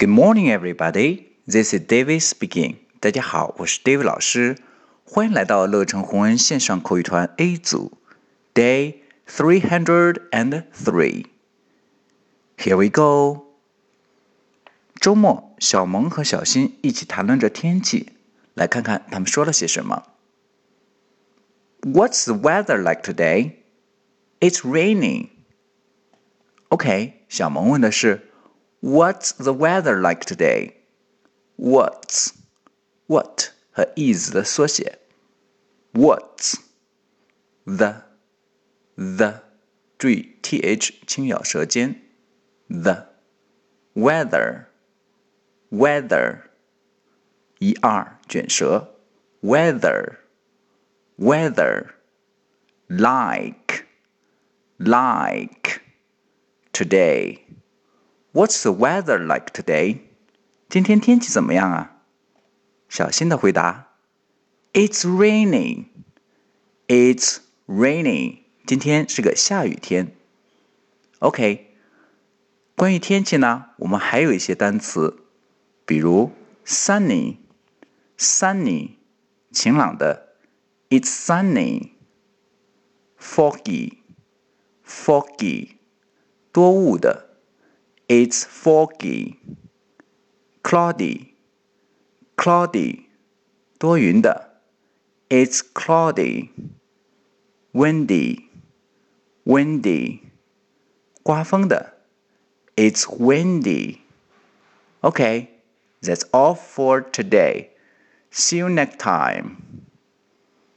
Good morning, everybody. This is David speaking. 大家好，我是 David 老师，欢迎来到乐成红恩线上口语团 A 组，Day three hundred and three. Here we go. 周末，小萌和小新一起谈论着天气，来看看他们说了些什么。What's the weather like today? It's raining. OK，小萌问的是 What's the weather like today? What's what 和 is 的缩写。What's the the 注意 th 轻咬舌尖。The weather weather 一 r 卷舌。Weather weather like like today. What's the weather like today? 今天天气怎么样啊？小新的回答：It's raining. It's raining. 今天是个下雨天。OK，关于天气呢，我们还有一些单词，比如 sunny，sunny，晴朗的。It's sunny. Foggy, foggy，多雾的。It's foggy. Cloudy, cloudy，多云的。It's cloudy. Windy, windy，刮风的。It's windy. Okay, that's all for today. See you next time.